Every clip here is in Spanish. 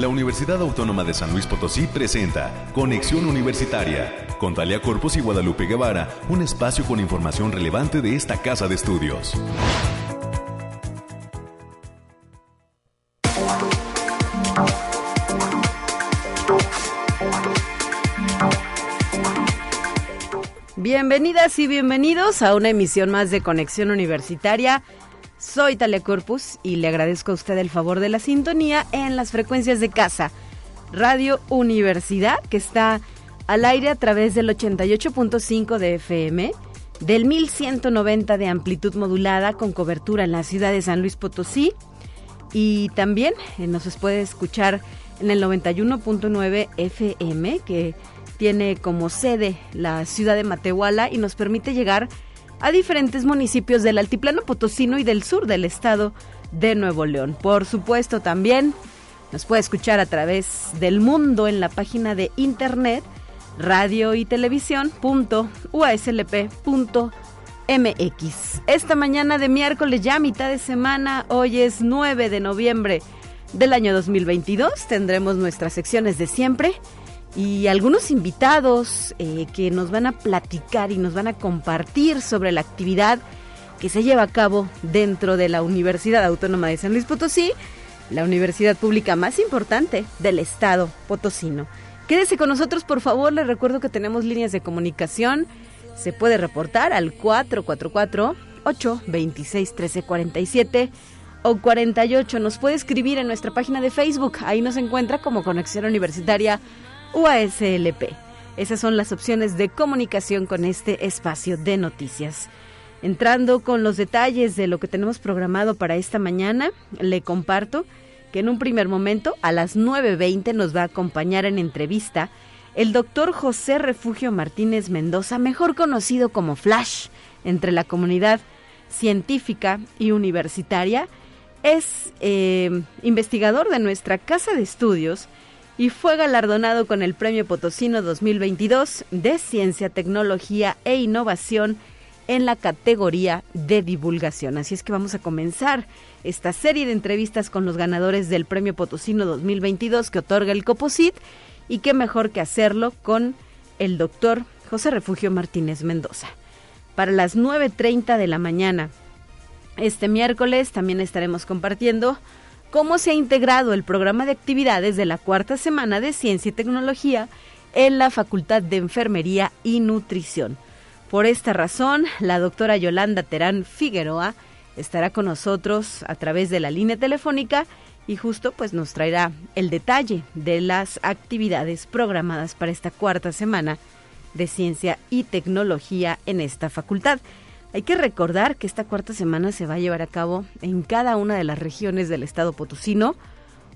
la Universidad Autónoma de San Luis Potosí presenta Conexión Universitaria con Talia Corpus y Guadalupe Guevara, un espacio con información relevante de esta casa de estudios. Bienvenidas y bienvenidos a una emisión más de Conexión Universitaria. Soy Talia Corpus y le agradezco a usted el favor de la sintonía en las frecuencias de casa. Radio Universidad, que está al aire a través del 88.5 de FM, del 1190 de amplitud modulada con cobertura en la ciudad de San Luis Potosí y también eh, nos puede escuchar en el 91.9 FM que tiene como sede la ciudad de Matehuala y nos permite llegar a diferentes municipios del altiplano potosino y del sur del estado de Nuevo León. Por supuesto también nos puede escuchar a través del mundo en la página de internet radio y televisión.uaslp.mx. Esta mañana de miércoles, ya mitad de semana, hoy es 9 de noviembre del año 2022, tendremos nuestras secciones de siempre y algunos invitados eh, que nos van a platicar y nos van a compartir sobre la actividad que se lleva a cabo dentro de la Universidad Autónoma de San Luis Potosí, la universidad pública más importante del estado potosino. Quédese con nosotros, por favor. Les recuerdo que tenemos líneas de comunicación. Se puede reportar al 444-826-1347 o 48. Nos puede escribir en nuestra página de Facebook. Ahí nos encuentra como Conexión Universitaria UASLP. Esas son las opciones de comunicación con este espacio de noticias. Entrando con los detalles de lo que tenemos programado para esta mañana, le comparto que en un primer momento a las 9.20 nos va a acompañar en entrevista el doctor José Refugio Martínez Mendoza, mejor conocido como Flash entre la comunidad científica y universitaria. Es eh, investigador de nuestra casa de estudios y fue galardonado con el Premio Potosino 2022 de Ciencia, Tecnología e Innovación en la categoría de divulgación. Así es que vamos a comenzar esta serie de entrevistas con los ganadores del Premio Potosino 2022 que otorga el Coposit y qué mejor que hacerlo con el doctor José Refugio Martínez Mendoza. Para las 9.30 de la mañana, este miércoles también estaremos compartiendo cómo se ha integrado el programa de actividades de la cuarta semana de Ciencia y Tecnología en la Facultad de Enfermería y Nutrición. Por esta razón, la doctora Yolanda Terán Figueroa estará con nosotros a través de la línea telefónica y justo pues nos traerá el detalle de las actividades programadas para esta cuarta semana de Ciencia y Tecnología en esta facultad. Hay que recordar que esta cuarta semana se va a llevar a cabo en cada una de las regiones del estado potosino,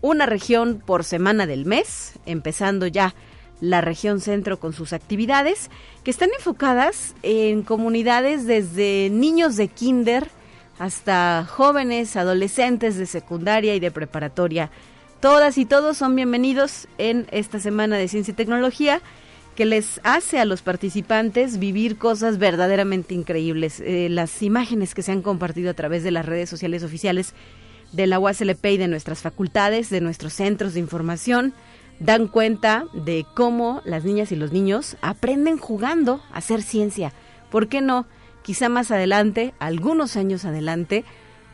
una región por semana del mes, empezando ya la región centro con sus actividades, que están enfocadas en comunidades desde niños de kinder hasta jóvenes, adolescentes de secundaria y de preparatoria. Todas y todos son bienvenidos en esta semana de ciencia y tecnología que les hace a los participantes vivir cosas verdaderamente increíbles. Eh, las imágenes que se han compartido a través de las redes sociales oficiales de la UASLP y de nuestras facultades, de nuestros centros de información, dan cuenta de cómo las niñas y los niños aprenden jugando a hacer ciencia. ¿Por qué no? Quizá más adelante, algunos años adelante,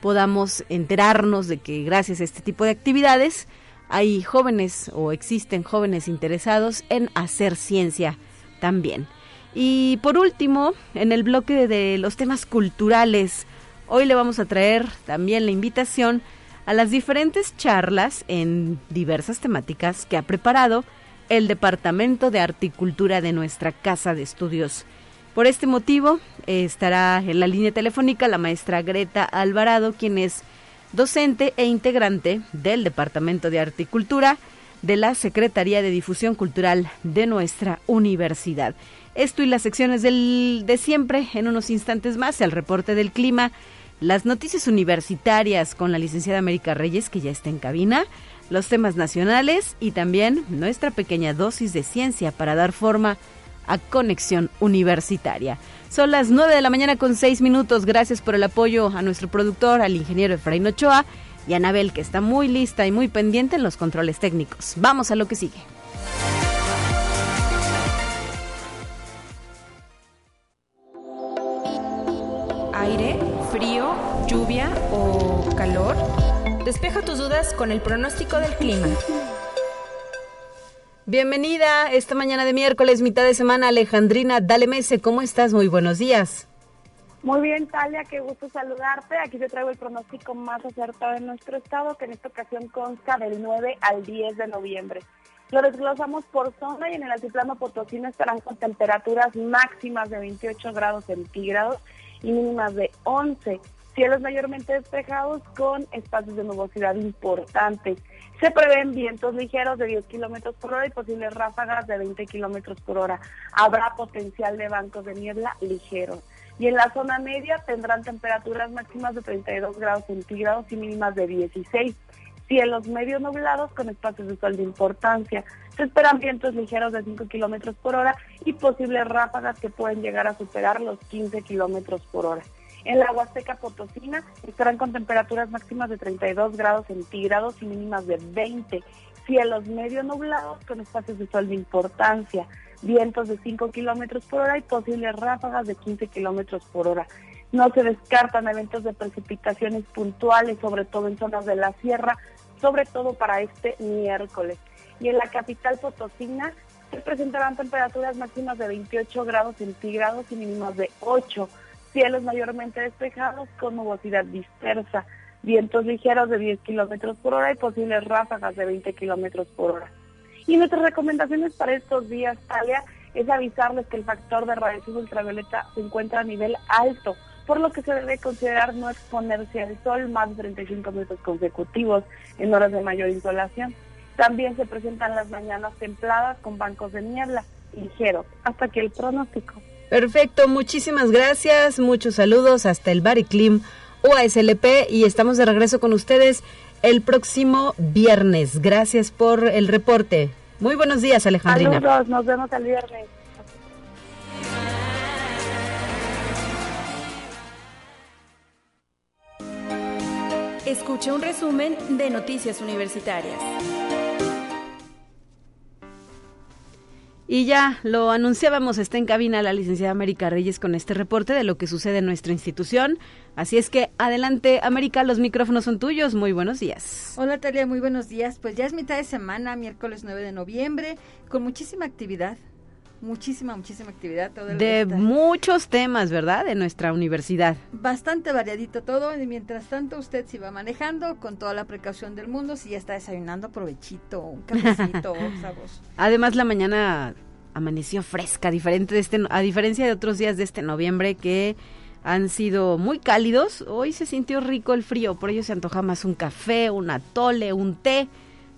podamos enterarnos de que gracias a este tipo de actividades, hay jóvenes o existen jóvenes interesados en hacer ciencia también. Y por último, en el bloque de los temas culturales, hoy le vamos a traer también la invitación a las diferentes charlas en diversas temáticas que ha preparado el Departamento de Articultura de nuestra Casa de Estudios. Por este motivo, estará en la línea telefónica la maestra Greta Alvarado, quien es docente e integrante del Departamento de Articultura de la Secretaría de Difusión Cultural de nuestra universidad. Esto y las secciones del, de siempre en unos instantes más, el reporte del clima, las noticias universitarias con la licenciada América Reyes, que ya está en cabina, los temas nacionales y también nuestra pequeña dosis de ciencia para dar forma a Conexión Universitaria. Son las 9 de la mañana con 6 minutos. Gracias por el apoyo a nuestro productor, al ingeniero Efraín Ochoa. y Anabel, que está muy lista y muy pendiente en los controles técnicos. Vamos a lo que sigue. Aire, frío, lluvia o calor. Despeja tus dudas con el pronóstico del clima. Bienvenida esta mañana de miércoles, mitad de semana, Alejandrina Dale Mese. ¿Cómo estás? Muy buenos días. Muy bien, Talia, qué gusto saludarte. Aquí te traigo el pronóstico más acertado de nuestro estado, que en esta ocasión consta del 9 al 10 de noviembre. Lo desglosamos por zona y en el altiplano potosino estarán con temperaturas máximas de 28 grados centígrados y mínimas de 11. Cielos mayormente despejados con espacios de nubosidad importantes. Se prevén vientos ligeros de 10 kilómetros por hora y posibles ráfagas de 20 kilómetros por hora. Habrá potencial de bancos de niebla ligeros y en la zona media tendrán temperaturas máximas de 32 grados centígrados y mínimas de 16. Cielos medio nublados con espacios de sol de importancia. Se esperan vientos ligeros de 5 kilómetros por hora y posibles ráfagas que pueden llegar a superar los 15 kilómetros por hora. En la Huasteca Potosina estarán con temperaturas máximas de 32 grados centígrados y mínimas de 20. Cielos medio nublados con espacios de sol de importancia vientos de 5 kilómetros por hora y posibles ráfagas de 15 kilómetros por hora. No se descartan eventos de precipitaciones puntuales, sobre todo en zonas de la sierra, sobre todo para este miércoles. Y en la capital potosina se presentarán temperaturas máximas de 28 grados centígrados y mínimas de 8. Cielos mayormente despejados con nubosidad dispersa, vientos ligeros de 10 kilómetros por hora y posibles ráfagas de 20 kilómetros por hora. Y nuestras recomendaciones para estos días, Talia, es avisarles que el factor de radiación ultravioleta se encuentra a nivel alto, por lo que se debe considerar no exponerse al sol más de 35 minutos consecutivos en horas de mayor insolación. También se presentan las mañanas templadas con bancos de niebla ligeros. Hasta aquí el pronóstico. Perfecto, muchísimas gracias, muchos saludos hasta el Bariclim UASLP y estamos de regreso con ustedes el próximo viernes. Gracias por el reporte. Muy buenos días, Alejandrina. Saludos, nos vemos el viernes. Escucha un resumen de Noticias Universitarias. Y ya lo anunciábamos, está en cabina la licenciada América Reyes con este reporte de lo que sucede en nuestra institución. Así es que adelante, América, los micrófonos son tuyos. Muy buenos días. Hola, Talia, muy buenos días. Pues ya es mitad de semana, miércoles 9 de noviembre, con muchísima actividad. Muchísima, muchísima actividad. Todo de muchos temas, ¿verdad? De nuestra universidad. Bastante variadito todo. Y mientras tanto, usted se va manejando con toda la precaución del mundo. Si ya está desayunando, aprovechito, un cafecito. Además, la mañana amaneció fresca, diferente de este, a diferencia de otros días de este noviembre que han sido muy cálidos. Hoy se sintió rico el frío, por ello se antoja más un café, un atole, un té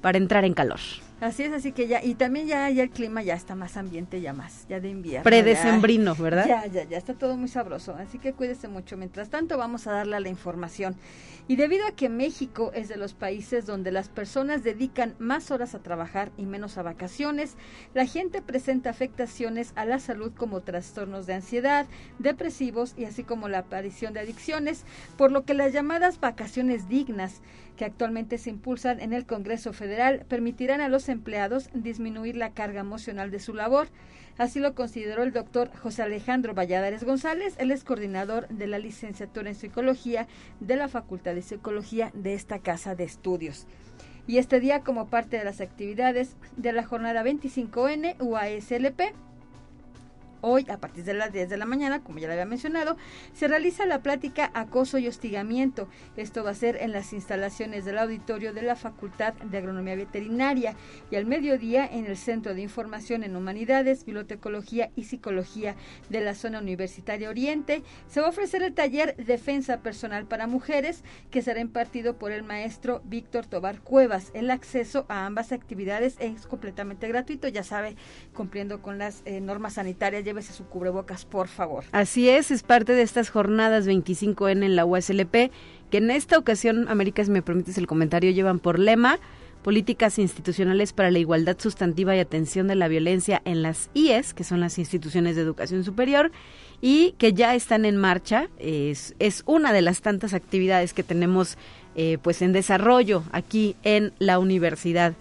para entrar en calor. Así es, así que ya, y también ya, ya el clima ya está más ambiente, ya más, ya de invierno. Predecembrino, ¿verdad? Ya, ya, ya está todo muy sabroso, así que cuídese mucho. Mientras tanto, vamos a darle la información. Y debido a que México es de los países donde las personas dedican más horas a trabajar y menos a vacaciones, la gente presenta afectaciones a la salud como trastornos de ansiedad, depresivos y así como la aparición de adicciones, por lo que las llamadas vacaciones dignas que actualmente se impulsan en el Congreso Federal permitirán a los empleados disminuir la carga emocional de su labor. Así lo consideró el doctor José Alejandro Valladares González, él es coordinador de la licenciatura en psicología de la Facultad de Psicología de esta casa de estudios. Y este día, como parte de las actividades de la jornada 25N UASLP, Hoy, a partir de las 10 de la mañana, como ya le había mencionado, se realiza la plática Acoso y Hostigamiento. Esto va a ser en las instalaciones del auditorio de la Facultad de Agronomía Veterinaria y al mediodía en el Centro de Información en Humanidades, Bibliotecología y Psicología de la Zona Universitaria Oriente. Se va a ofrecer el taller Defensa Personal para Mujeres, que será impartido por el maestro Víctor Tobar Cuevas. El acceso a ambas actividades es completamente gratuito, ya sabe, cumpliendo con las eh, normas sanitarias llévese su cubrebocas, por favor. Así es, es parte de estas jornadas 25N en la USLP, que en esta ocasión, América, si me permites el comentario, llevan por lema políticas institucionales para la igualdad sustantiva y atención de la violencia en las IES, que son las instituciones de educación superior, y que ya están en marcha. Es, es una de las tantas actividades que tenemos eh, pues en desarrollo aquí en la Universidad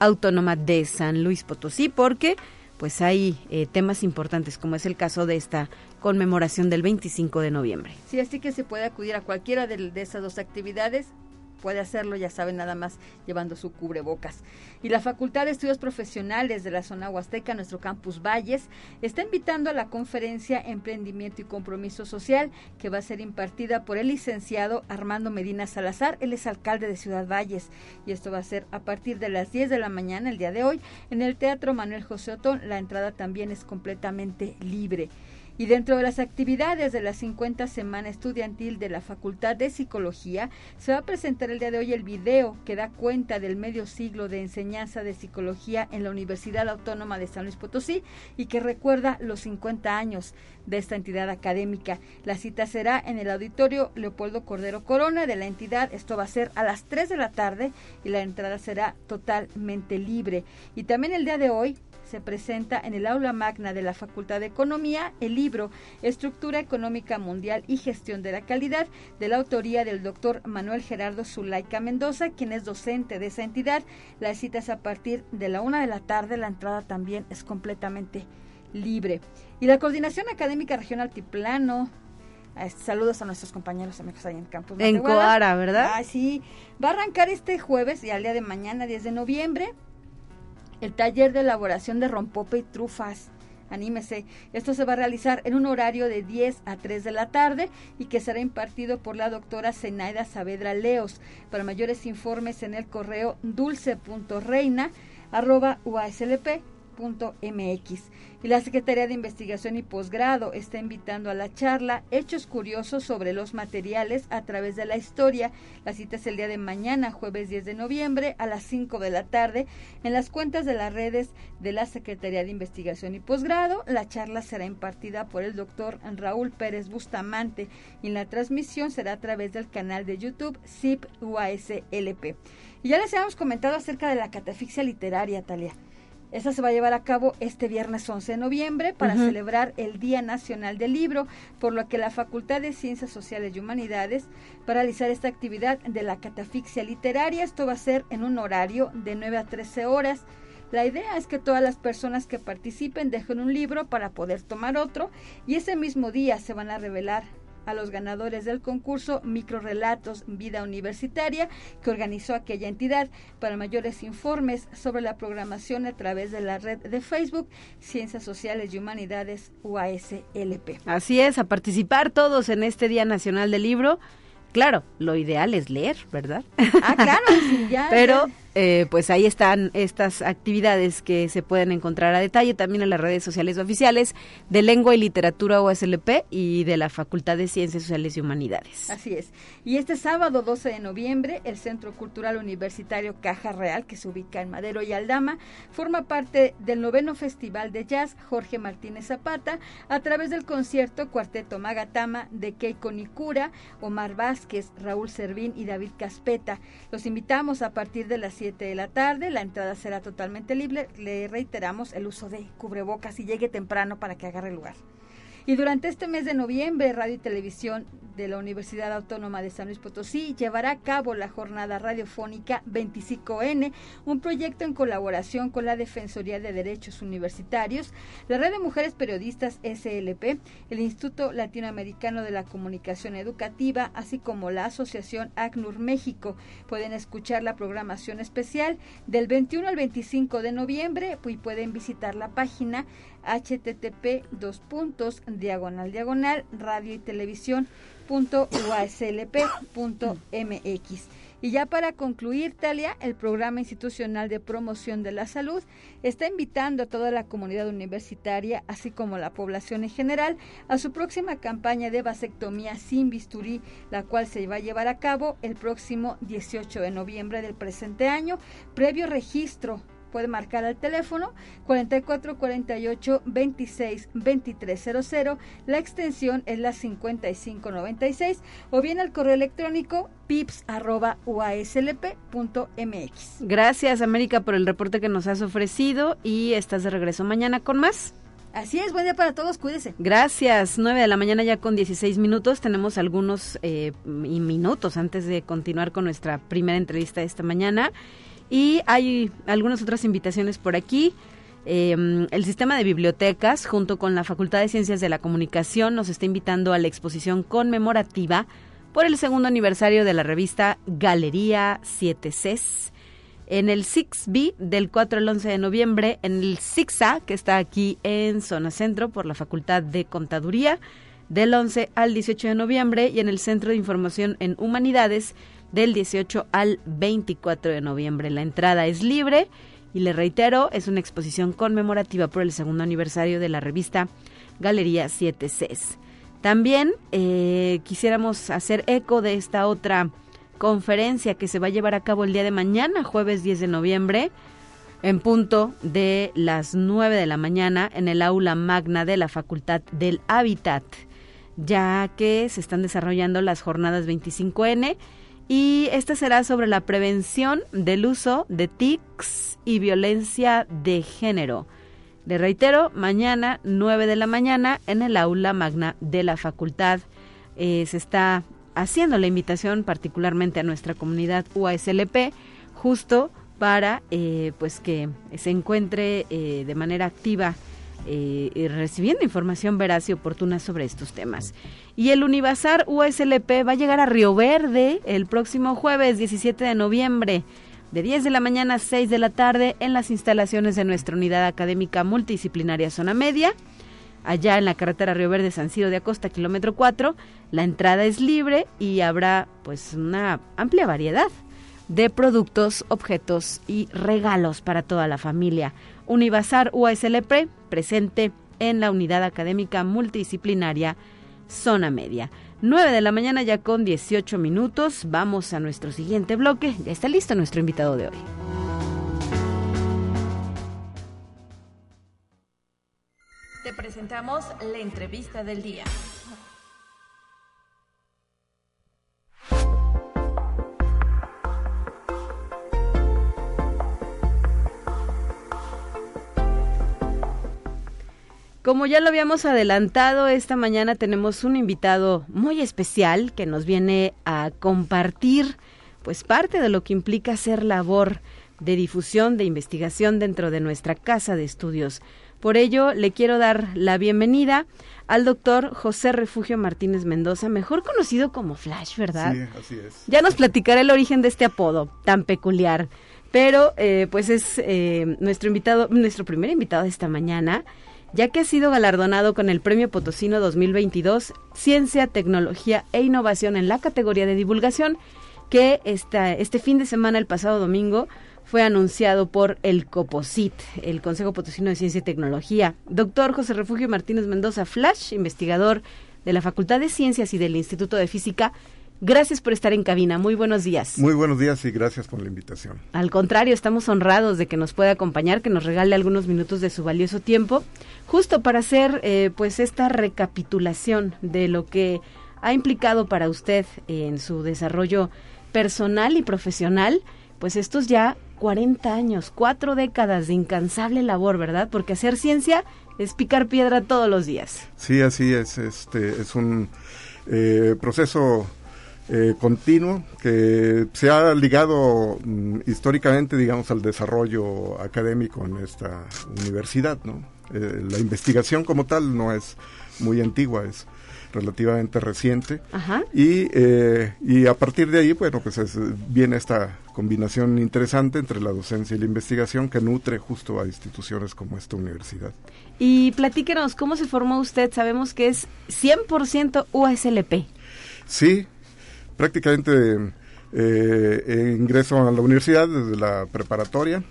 Autónoma de San Luis Potosí, porque pues hay eh, temas importantes, como es el caso de esta conmemoración del 25 de noviembre. Sí, así que se puede acudir a cualquiera de, de esas dos actividades puede hacerlo, ya saben, nada más llevando su cubrebocas. Y la Facultad de Estudios Profesionales de la zona Huasteca, nuestro campus Valles, está invitando a la conferencia Emprendimiento y Compromiso Social, que va a ser impartida por el licenciado Armando Medina Salazar. Él es alcalde de Ciudad Valles y esto va a ser a partir de las 10 de la mañana el día de hoy en el Teatro Manuel José Otón. La entrada también es completamente libre. Y dentro de las actividades de la 50 Semana Estudiantil de la Facultad de Psicología, se va a presentar el día de hoy el video que da cuenta del medio siglo de enseñanza de psicología en la Universidad Autónoma de San Luis Potosí y que recuerda los 50 años de esta entidad académica. La cita será en el auditorio Leopoldo Cordero Corona de la entidad. Esto va a ser a las 3 de la tarde y la entrada será totalmente libre. Y también el día de hoy se presenta en el aula magna de la Facultad de Economía el libro Estructura Económica Mundial y Gestión de la Calidad, de la autoría del doctor Manuel Gerardo Zulaika Mendoza, quien es docente de esa entidad. La cita es a partir de la una de la tarde, la entrada también es completamente libre. Y la Coordinación Académica Regional Altiplano Saludos a nuestros compañeros amigos ahí en Campus. En Coara, ¿verdad? Ah, sí. Va a arrancar este jueves y al día de mañana, 10 de noviembre, el taller de elaboración de rompope y trufas. Anímese. Esto se va a realizar en un horario de 10 a 3 de la tarde y que será impartido por la doctora Zenaida Saavedra Leos. Para mayores informes en el correo dulce.reina arroba mx Y la Secretaría de Investigación y Posgrado está invitando a la charla Hechos Curiosos sobre los materiales a través de la historia. La cita es el día de mañana, jueves 10 de noviembre, a las 5 de la tarde, en las cuentas de las redes de la Secretaría de Investigación y Posgrado. La charla será impartida por el doctor Raúl Pérez Bustamante y la transmisión será a través del canal de YouTube CIP UASLP. Y ya les habíamos comentado acerca de la catafixia literaria, Talia. Esta se va a llevar a cabo este viernes 11 de noviembre para celebrar el Día Nacional del Libro, por lo que la Facultad de Ciencias Sociales y Humanidades va a realizar esta actividad de la catafixia literaria. Esto va a ser en un horario de 9 a 13 horas. La idea es que todas las personas que participen dejen un libro para poder tomar otro y ese mismo día se van a revelar a los ganadores del concurso Microrelatos Vida Universitaria que organizó aquella entidad. Para mayores informes sobre la programación a través de la red de Facebook Ciencias Sociales y Humanidades UASLP. Así es, a participar todos en este Día Nacional del Libro. Claro, lo ideal es leer, ¿verdad? Ah, claro, sí, ya. Pero eh, pues ahí están estas actividades que se pueden encontrar a detalle también en las redes sociales oficiales de Lengua y Literatura USLP y de la Facultad de Ciencias Sociales y Humanidades. Así es. Y este sábado 12 de noviembre, el Centro Cultural Universitario Caja Real, que se ubica en Madero y Aldama, forma parte del noveno Festival de Jazz Jorge Martínez Zapata a través del concierto Cuarteto Magatama de Keiko Nikura, Omar Vázquez, Raúl Servín y David Caspeta. Los invitamos a partir de las de la tarde. La entrada será totalmente libre. Le reiteramos el uso de cubrebocas y llegue temprano para que agarre lugar. Y durante este mes de noviembre, Radio y Televisión de la Universidad Autónoma de San Luis Potosí llevará a cabo la jornada radiofónica 25N, un proyecto en colaboración con la Defensoría de Derechos Universitarios, la Red de Mujeres Periodistas SLP, el Instituto Latinoamericano de la Comunicación Educativa, así como la Asociación ACNUR México. Pueden escuchar la programación especial del 21 al 25 de noviembre y pueden visitar la página http dos puntos diagonal diagonal radio y televisión punto punto mx. Y ya para concluir, Talia, el Programa Institucional de Promoción de la Salud está invitando a toda la comunidad universitaria, así como la población en general, a su próxima campaña de vasectomía sin bisturí, la cual se va a llevar a cabo el próximo 18 de noviembre del presente año, previo registro puede marcar al teléfono 44 48 26 2300, la extensión es la 5596 o bien al correo electrónico pips@uaslp.mx. Gracias América por el reporte que nos has ofrecido y estás de regreso mañana con más. Así es, buen día para todos, cuídese. Gracias, 9 de la mañana ya con 16 minutos. Tenemos algunos eh, minutos antes de continuar con nuestra primera entrevista de esta mañana. Y hay algunas otras invitaciones por aquí. Em, el sistema de bibliotecas, junto con la Facultad de Ciencias de la Comunicación, nos está invitando a la exposición conmemorativa por el segundo aniversario de la revista Galería 7 Cs en el 6B del 4 al 11 de noviembre, en el 6A, que está aquí en Zona Centro por la Facultad de Contaduría, del 11 al 18 de noviembre, y en el Centro de Información en Humanidades, del 18 al 24 de noviembre. La entrada es libre y le reitero, es una exposición conmemorativa por el segundo aniversario de la revista Galería 7 Cs. También eh, quisiéramos hacer eco de esta otra conferencia que se va a llevar a cabo el día de mañana, jueves 10 de noviembre, en punto de las 9 de la mañana en el aula magna de la Facultad del Hábitat, ya que se están desarrollando las jornadas 25N y esta será sobre la prevención del uso de TICs y violencia de género. Le reitero, mañana 9 de la mañana en el aula magna de la facultad eh, se está haciendo la invitación particularmente a nuestra comunidad UASLP justo para eh, pues que se encuentre eh, de manera activa eh, recibiendo información veraz y oportuna sobre estos temas. Y el Univazar USLP va a llegar a Río Verde el próximo jueves 17 de noviembre de 10 de la mañana a 6 de la tarde en las instalaciones de nuestra unidad académica multidisciplinaria Zona Media allá en la carretera Río Verde San Ciro de Acosta, kilómetro 4. La entrada es libre y habrá pues una amplia variedad de productos, objetos y regalos para toda la familia. Univazar UASLP presente en la unidad académica multidisciplinaria Zona Media. 9 de la mañana ya con 18 minutos. Vamos a nuestro siguiente bloque. Ya está listo nuestro invitado de hoy. Te presentamos la entrevista del día. Como ya lo habíamos adelantado, esta mañana tenemos un invitado muy especial que nos viene a compartir pues parte de lo que implica hacer labor de difusión, de investigación dentro de nuestra casa de estudios. Por ello, le quiero dar la bienvenida al doctor José Refugio Martínez Mendoza, mejor conocido como Flash, ¿verdad? Sí, así es. Ya nos platicará el origen de este apodo tan peculiar, pero eh, pues es eh, nuestro invitado, nuestro primer invitado de esta mañana, ya que ha sido galardonado con el Premio Potosino 2022 Ciencia, Tecnología e Innovación en la categoría de divulgación, que este fin de semana, el pasado domingo, fue anunciado por el COPOSIT, el Consejo Potosino de Ciencia y Tecnología. Doctor José Refugio Martínez Mendoza Flash, investigador de la Facultad de Ciencias y del Instituto de Física. Gracias por estar en cabina. Muy buenos días. Muy buenos días y gracias por la invitación. Al contrario, estamos honrados de que nos pueda acompañar, que nos regale algunos minutos de su valioso tiempo, justo para hacer eh, pues esta recapitulación de lo que ha implicado para usted en su desarrollo personal y profesional, pues estos ya 40 años, cuatro décadas de incansable labor, ¿verdad? Porque hacer ciencia es picar piedra todos los días. Sí, así es. Este es un eh, proceso eh, continuo que se ha ligado mm, históricamente, digamos, al desarrollo académico en esta universidad, ¿no? Eh, la investigación como tal no es muy antigua, es relativamente reciente. Y, eh, y a partir de ahí, bueno, pues viene esta combinación interesante entre la docencia y la investigación que nutre justo a instituciones como esta universidad. Y platíquenos, ¿cómo se formó usted? Sabemos que es 100% USLP. Sí, prácticamente eh, ingreso a la universidad desde la preparatoria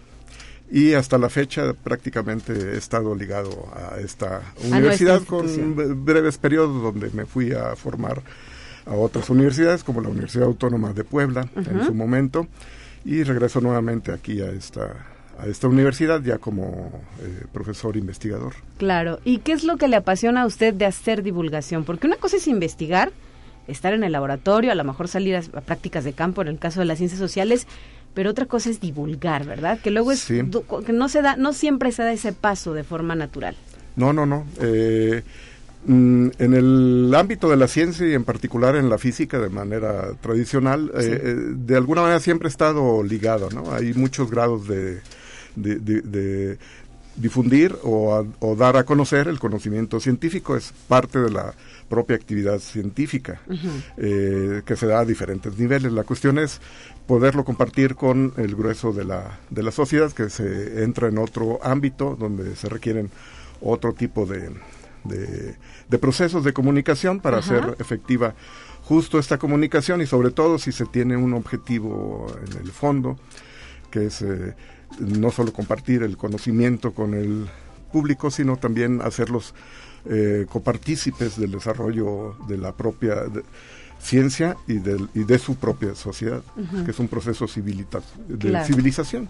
y hasta la fecha prácticamente he estado ligado a esta universidad con breves periodos donde me fui a formar a otras universidades como la Universidad Autónoma de Puebla en su momento y regreso nuevamente aquí a esta a esta universidad ya como eh, profesor investigador. Claro, ¿y qué es lo que le apasiona a usted de hacer divulgación? Porque una cosa es investigar, estar en el laboratorio, a lo mejor salir a prácticas de campo en el caso de las ciencias sociales, pero otra cosa es divulgar, ¿verdad? Que luego es que no se da, no siempre se da ese paso de forma natural. No, no, no. Eh, mm, en el ámbito de la ciencia y en particular en la física de manera tradicional, eh, eh, de alguna manera siempre ha estado ligado, ¿no? Hay muchos grados de, de, de- de difundir o, a- o dar a conocer el conocimiento científico, es parte de la propia actividad científica eh, que se da a diferentes niveles. La cuestión es poderlo compartir con el grueso de la, de la sociedad, que se entra en otro ámbito donde se requieren otro tipo de, de, de procesos de comunicación para hacer efectiva justo esta comunicación y sobre todo si se tiene un objetivo en el fondo, que es eh, no solo compartir el conocimiento con el público, sino también hacerlos eh, copartícipes del desarrollo de la propia de- ciencia y, del, y de su propia sociedad, que es un proceso civilita- de Claro. civilización.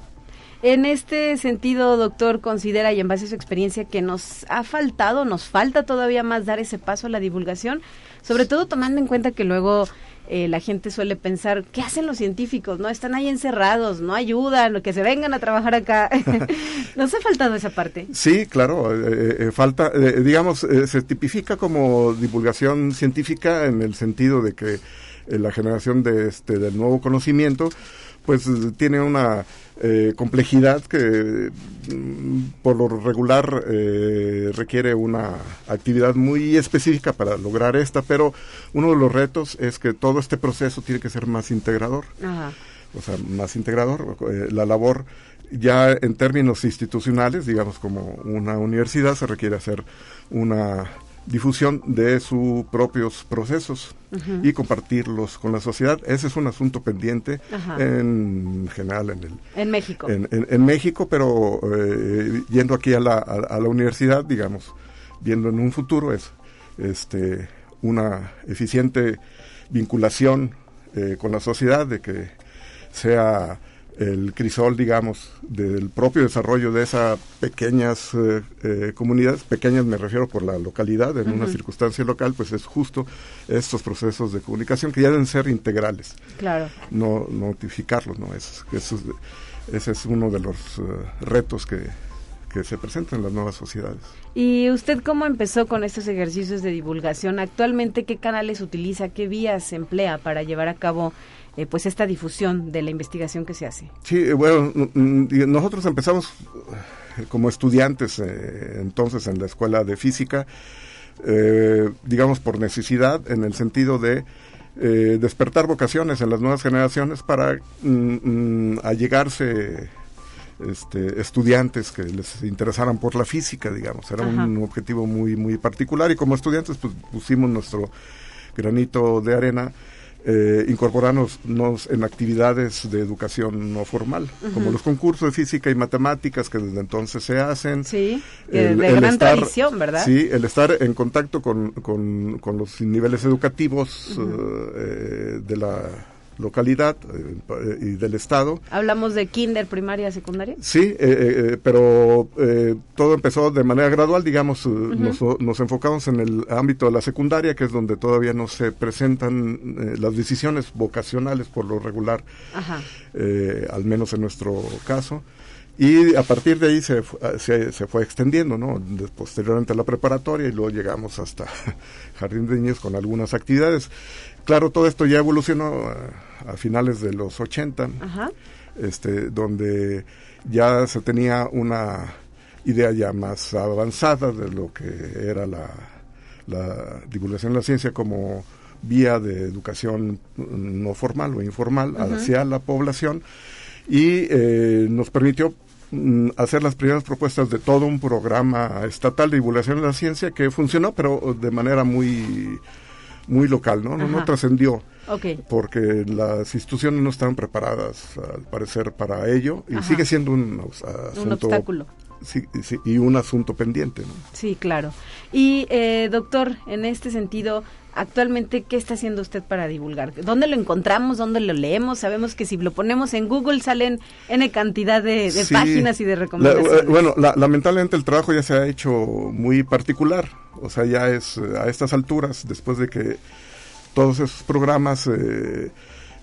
En este sentido, doctor, considera y en base a su experiencia que nos ha faltado, nos falta todavía más dar ese paso a la divulgación, sobre todo tomando en cuenta que luego eh, la gente suele pensar, ¿qué hacen los científicos? No están ahí encerrados, no ayudan, que se vengan a trabajar acá. nos ha faltado esa parte. Sí, claro, eh, eh, falta, eh, digamos, eh, se tipifica como divulgación científica en el sentido de que eh, la generación de este del nuevo conocimiento, pues eh, tiene una eh, complejidad que mm, por lo regular eh, requiere una actividad muy específica para lograr esta, pero uno de los retos es que todo este proceso tiene que ser más integrador Ajá. o sea, más integrador. Eh, la labor ya en términos institucionales, digamos como una universidad, se requiere hacer una difusión de sus propios procesos y compartirlos con la sociedad. Ese es un asunto pendiente Ajá. en general en el, En México. en, en- en México, pero eh, yendo aquí a la, a, a la universidad, digamos, viendo en un futuro es este una eficiente vinculación eh, con la sociedad, de que sea el crisol, digamos, del propio desarrollo de esas pequeñas eh, eh, comunidades, pequeñas me refiero por la localidad, en una circunstancia local, pues es justo estos procesos de comunicación que ya deben ser integrales Claro. no notificarlos, ¿no? Es, eso es- ese es uno de los eh, retos que, que se presentan en las nuevas sociedades. ¿Y usted cómo empezó con estos ejercicios de divulgación? Actualmente, ¿qué canales utiliza, qué vías emplea para llevar a cabo eh, pues esta difusión de la investigación que se hace? Sí, eh, bueno, nosotros empezamos eh, como estudiantes eh, entonces en la escuela de física, eh, digamos por necesidad, en el sentido de eh, despertar vocaciones en las nuevas generaciones para mm, mm, allegarse este, estudiantes que les interesaran por la física, digamos. Era Ajá. un objetivo muy, muy particular y como estudiantes pues, pusimos nuestro granito de arena eh, incorporarnos nos en actividades de educación no formal, como los concursos de física y matemáticas que desde entonces se hacen. Sí, que de gran tradición, ¿verdad? Sí, el estar en contacto con, con, con los niveles educativos eh, de la localidad eh, y del Estado. Hablamos de kinder, primaria, secundaria. Sí, eh, eh, pero todo empezó de manera gradual, digamos, nos, nos enfocamos en el ámbito de la secundaria, que es donde todavía no se presentan las decisiones vocacionales por lo regular, Ajá. al menos en nuestro caso. Y a partir de ahí se, ah, se, se fue extendiendo, ¿no? De- posteriormente a la preparatoria y luego llegamos hasta Jardín de Niños con algunas actividades. Claro, todo esto ya evolucionó a finales de los 80 Ajá. este, donde ya se tenía una idea ya más avanzada de lo que era la, la divulgación de la ciencia como vía de educación mm, no formal o informal hacia la población y eh, nos permitió mm, hacer las primeras propuestas de todo un programa estatal de divulgación de la ciencia que funcionó pero de manera muy muy local, ¿no? No, trascendió Ok. porque las instituciones no estaban preparadas, al parecer, para ello, y Ajá. sigue siendo un asunto... Un obstáculo. sí, sí, y un asunto pendiente, ¿no? Sí, claro. Y, eh, doctor, en este sentido, actualmente, ¿qué está haciendo usted para divulgar? ¿Dónde lo encontramos? ¿Dónde lo leemos? Sabemos que si lo ponemos en Google salen N cantidad de, de Sí. páginas y de La- recomendaciones. eh, bueno, la- lamentablemente el trabajo ya se ha hecho muy particular, o sea, ya es eh, a estas alturas, después de que todos esos programas eh,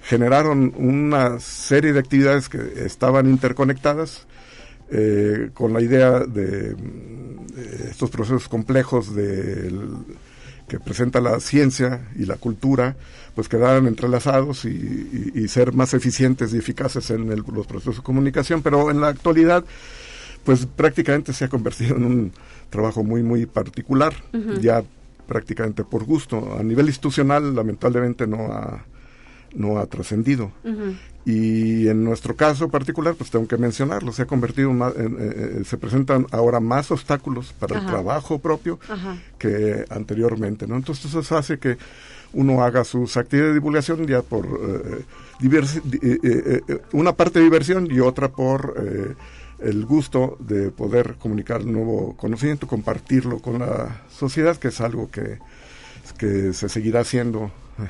generaron una serie de actividades que estaban interconectadas, eh, con la idea de, estos procesos complejos que presenta la ciencia y la cultura, pues quedaran entrelazados y, ser más eficientes y eficaces en los procesos de comunicación, pero en la actualidad, pues prácticamente se ha convertido en un trabajo muy, muy particular, ya prácticamente por gusto. A nivel institucional, lamentablemente, no ha, no ha trascendido. Y en nuestro caso particular, pues tengo que mencionarlo, se ha convertido más, en, eh, eh, se presentan ahora más obstáculos para el trabajo propio que anteriormente, ¿no? Entonces eso hace que uno haga sus actividades de divulgación ya por eh, una parte de diversión y otra por el gusto de poder comunicar nuevo conocimiento, compartirlo con la sociedad, que es algo que, que se seguirá haciendo.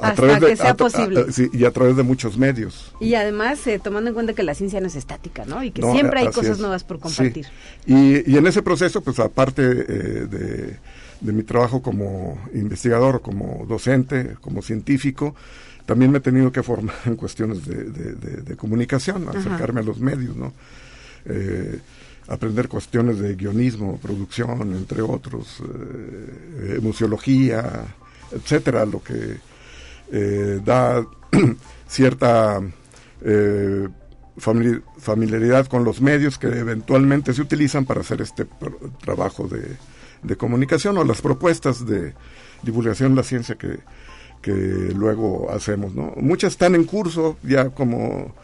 a Hasta través de, que sea posible. y a través de muchos medios. Y además, eh, tomando en cuenta que la ciencia no es estática, ¿no? Y que siempre hay cosas nuevas por compartir. Y, y, en ese proceso, pues aparte eh, de, de, mi trabajo como investigador, como docente, como científico, también me he tenido que formar en cuestiones de, de comunicación, acercarme a los medios, ¿no? Eh, aprender cuestiones de guionismo, producción, entre otros, eh, museología, etcétera, lo que eh, da cierta eh, familiaridad con los medios que eventualmente se utilizan para hacer este trabajo de, de, comunicación o las propuestas de divulgación de la ciencia que, que luego hacemos. ¿no? Muchas están en curso ya como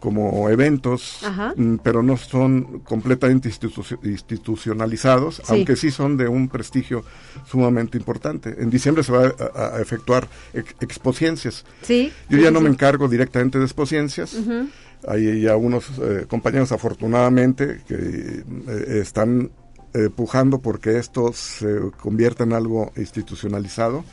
como eventos, mm, pero no son completamente institucionalizados, aunque sí son de un prestigio sumamente importante. En diciembre se va a, efectuar expociencias. Sí, Yo ya no me encargo directamente de expociencias. Hay ya unos eh, compañeros, afortunadamente, que eh, están eh, pujando porque esto se convierta en algo institucionalizado.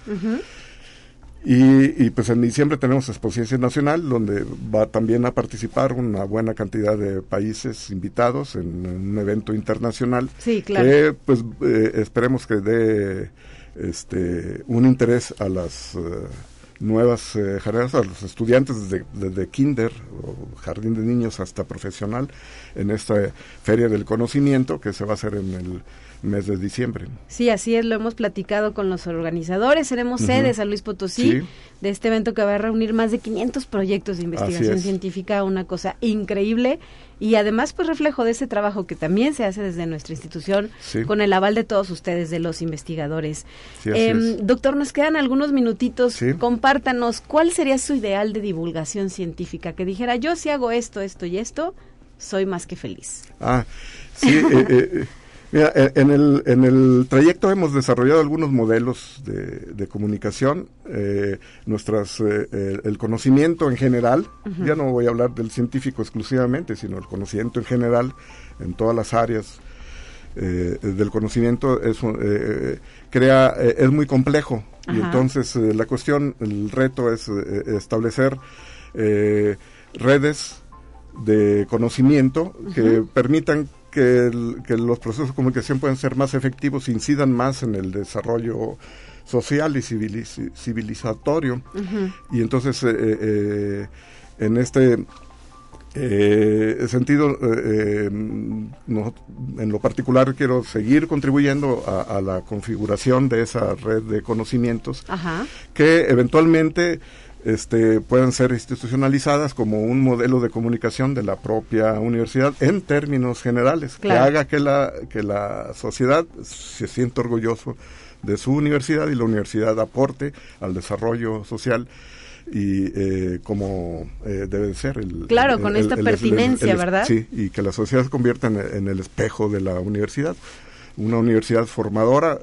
Y, pues en diciembre tenemos Exposición Nacional, donde va también a participar una buena cantidad de países invitados en, un evento internacional. Sí, claro. Que pues eh, esperemos que dé este, un interés a las eh, nuevas eh, generaciones, a los estudiantes desde, desde kinder o jardín de niños hasta profesional en esta feria del conocimiento que se va a hacer en el mes de diciembre. Sí, así es, lo hemos platicado con los organizadores, seremos sedes a Luis Potosí de este evento que va a reunir más de 500 proyectos de investigación científica, una cosa increíble y además pues reflejo de ese trabajo que también se hace desde nuestra institución con el aval de todos ustedes, de los investigadores. Em, doctor, nos quedan algunos minutitos, compártanos cuál sería su ideal de divulgación científica, que dijera yo si hago esto, esto y esto, soy más que feliz. Ah, sí. eh, eh Mira, en el, en el trayecto hemos desarrollado algunos modelos de, comunicación, eh, nuestras, eh, el, conocimiento en general, ya no voy a hablar del científico exclusivamente, sino el conocimiento en general en todas las áreas eh, del conocimiento es, crea, es muy complejo. Y entonces la cuestión, el reto es establecer redes de conocimiento que permitan que, los procesos de comunicación pueden ser más efectivos, incidan más en el desarrollo social y civilizatorio. Y entonces, eh, eh, en este eh, sentido, en lo particular quiero seguir contribuyendo a, la configuración de esa red de conocimientos que eventualmente este, puedan ser institucionalizadas como un modelo de comunicación de la propia universidad en términos generales, que haga que la, que la sociedad se sienta orgulloso de su universidad y la universidad aporte al desarrollo social y eh, como eh, debe ser. El, claro, con esta pertinencia, ¿verdad? Sí, y que la sociedad se convierta en, el espejo de la universidad. Una universidad formadora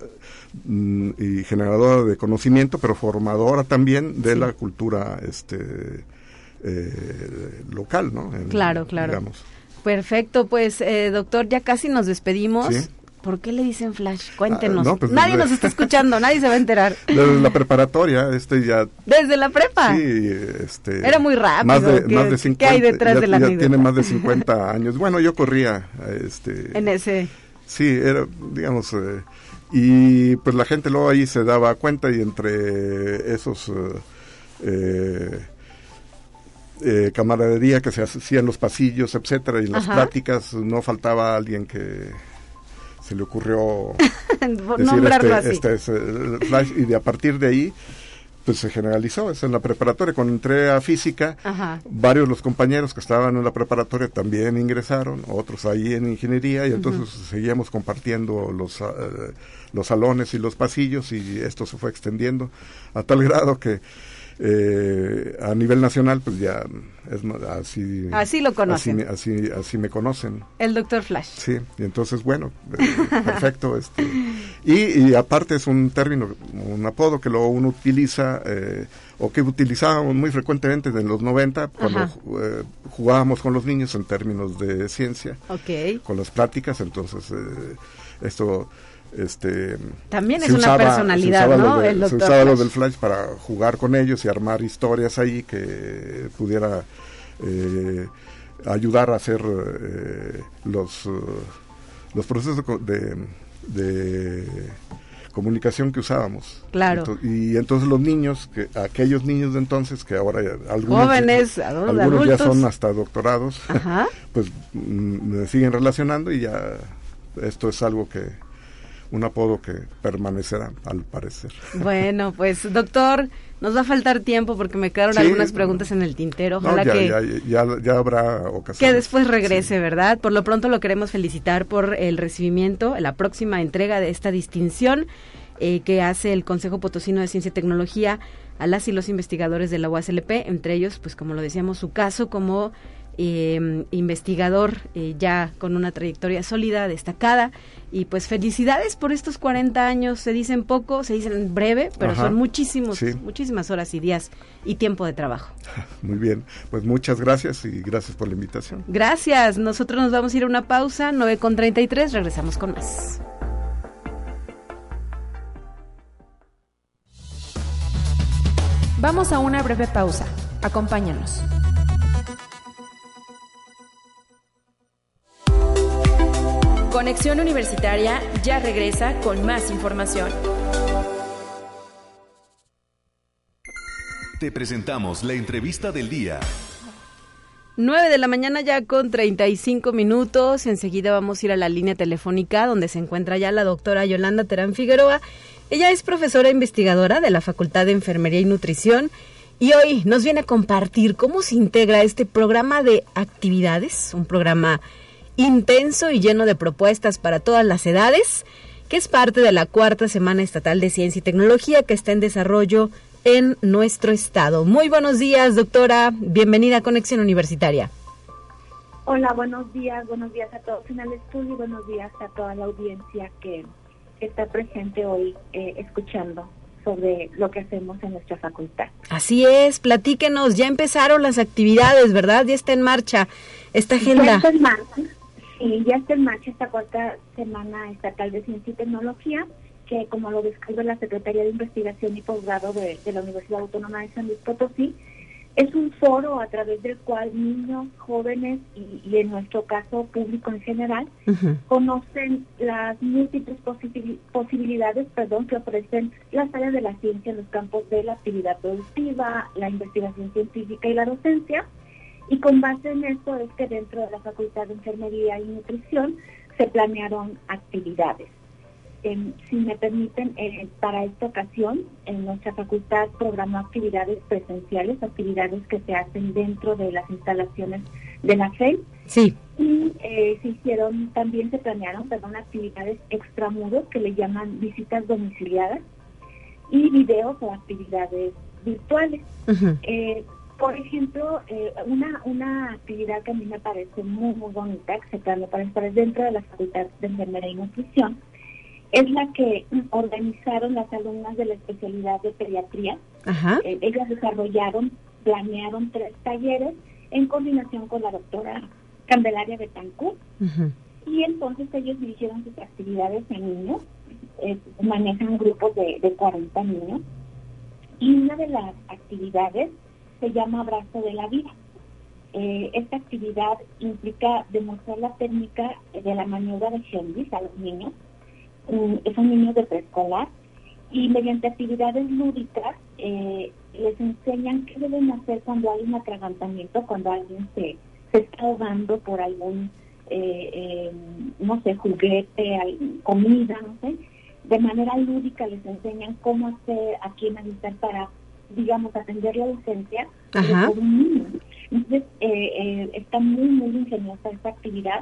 Mm, y generadora de conocimiento, pero formadora también de la cultura este eh, local, ¿no? claro, claro. Perfecto, pues eh, doctor, ya casi nos despedimos. ¿Por qué le dicen flash? Cuéntenos. Ah, pues, nadie nos está escuchando, nadie se va a enterar. Desde la preparatoria, este ya. ¿Desde la prepa? Sí, este. Era muy rápido. Más de, más de 50. ¿Qué hay detrás de la ya tiene más de 50 años. Bueno, yo corría, este. En ese. Sí, era, digamos, eh, y pues la gente luego ahí se daba cuenta y entre esos eh, eh, camaradería que se hacía en los pasillos, etcétera, y en las pláticas no faltaba alguien que se le ocurrió decir este, este, es el flash y de a partir de ahí pues se generalizó, es en la preparatoria. Cuando entré a física, varios de los compañeros que estaban en la preparatoria también ingresaron, otros ahí en ingeniería, y entonces seguíamos compartiendo los, eh, los salones y los pasillos, y esto se fue extendiendo a tal grado que eh, a nivel nacional, pues ya es así. Así lo conocen. Así, así, me conocen. El doctor Flash. Sí, y entonces, bueno, eh, perfecto. Este, y, aparte es un término, un apodo que luego uno utiliza, eh, o que utilizábamos muy frecuentemente en los 90, cuando jugábamos con los niños en términos de ciencia, con las prácticas, entonces esto este también es una personalidad no se usaba lo del flash para jugar con ellos y armar historias ahí que pudiera eh, ayudar a hacer eh, los eh, los procesos de, de, comunicación que usábamos. Claro. Y entonces los niños que aquellos niños de entonces que ahora algunos jóvenes algunos ya son hasta doctorados pues mm, me siguen relacionando y ya esto es algo que un apodo que permanecerá, al parecer. Bueno, pues doctor, nos va a faltar tiempo porque me quedaron algunas preguntas en el tintero. Ojalá que ya, ya, habrá ocasión. Que después regrese, ¿verdad? Por lo pronto lo queremos felicitar por el recibimiento, la próxima entrega de esta distinción eh, que hace el Consejo Potosino de Ciencia y Tecnología a las y los investigadores de la UASLP, entre ellos, pues como lo decíamos, su caso como eh, investigador eh, ya con una trayectoria sólida, destacada. Y pues felicidades por estos 40 años. Se dicen poco, se dicen breve, pero son muchísimos, muchísimas horas y días y tiempo de trabajo. Muy bien, pues muchas gracias y gracias por la invitación. Gracias. Nosotros nos vamos a ir a una pausa, 9 con 33, regresamos con más. Vamos a una breve pausa. Acompáñanos. Conexión Universitaria ya regresa con más información. Te presentamos la entrevista del día. 9 de la mañana ya con 35 minutos. Enseguida vamos a ir a la línea telefónica donde se encuentra ya la doctora Yolanda Terán Figueroa. Ella es profesora investigadora de la Facultad de Enfermería y Nutrición y hoy nos viene a compartir cómo se integra este programa de actividades, un programa intenso y lleno de propuestas para todas las edades, que es parte de la cuarta Semana Estatal de Ciencia y Tecnología que está en desarrollo en nuestro estado. Muy buenos días, doctora. Bienvenida a Conexión Universitaria. Hola, buenos días. Buenos días a todos en el estudio y buenos días a toda la audiencia que está presente hoy eh, escuchando sobre lo que hacemos en nuestra facultad. Así es, platíquenos, ya empezaron las actividades, ¿verdad? Ya está en marcha esta agenda. Ya está en marcha, y ya está en marcha esta cuarta semana estatal de ciencia y tecnología, que como lo describe la Secretaría de Investigación y Posgrado de, la Universidad Autónoma de San Luis Potosí, es un foro a través del cual niños, jóvenes y, en nuestro caso público en general conocen las múltiples posibilidades perdón, que ofrecen las áreas de la ciencia en los campos de la actividad productiva, la investigación científica y la docencia y con base en esto es que dentro de la Facultad de Enfermería y Nutrición se planearon actividades. si me permiten, eh, para esta ocasión, en nuestra facultad programó actividades presenciales, actividades que se hacen dentro de las instalaciones de la FEI. Sí. Y eh, se hicieron, también se planearon, perdón, actividades extramuros que le llaman visitas domiciliadas y videos o actividades virtuales. Por ejemplo, eh, una, una actividad que a mí me parece muy, muy bonita, que se planeó para estar dentro de la Facultad de Enfermería y Nutrición, es la que organizaron las alumnas de la especialidad de pediatría. Eh, ellas desarrollaron, planearon tres talleres en coordinación con la doctora Candelaria Betancourt. Y entonces ellos dirigieron sus actividades en niños, eh, manejan grupos de, de 40 niños. Y una de las actividades se llama Abrazo de la Vida. Eh, esta actividad implica demostrar la técnica de la maniobra de Henry a los niños. son niños de preescolar y mediante actividades lúdicas eh, les enseñan qué deben hacer cuando hay un atragantamiento, cuando alguien se, se está ahogando por algún, eh, no sé, juguete, comida, no sé. De manera lúdica les enseñan cómo hacer, a quién avisar para, digamos, atender la ausencia de un niño. Entonces, está muy, muy ingeniosa esta actividad,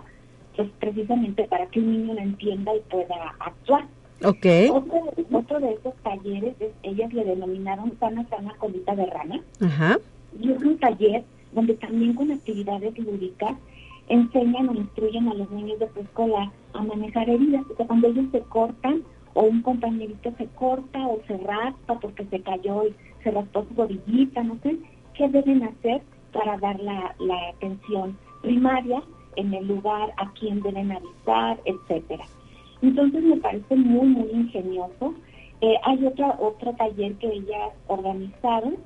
pues precisamente para que un niño la entienda y pueda actuar. Okay. Otro, de esos talleres, ellas le denominaron Sana Sana Colita de Rana. Ajá. Y es un taller donde también con actividades lúdicas enseñan o instruyen a los niños de preescolar a manejar heridas. O sea, cuando ellos se cortan o un compañerito se corta o se raspa porque se cayó y se raspó su rodillita, no sé, ¿qué deben hacer para dar la, la atención primaria en el lugar, a quién deben avisar, etcétera? Entonces me parece muy, muy ingenioso. Eh, hay otra, otro taller que ellas organizaron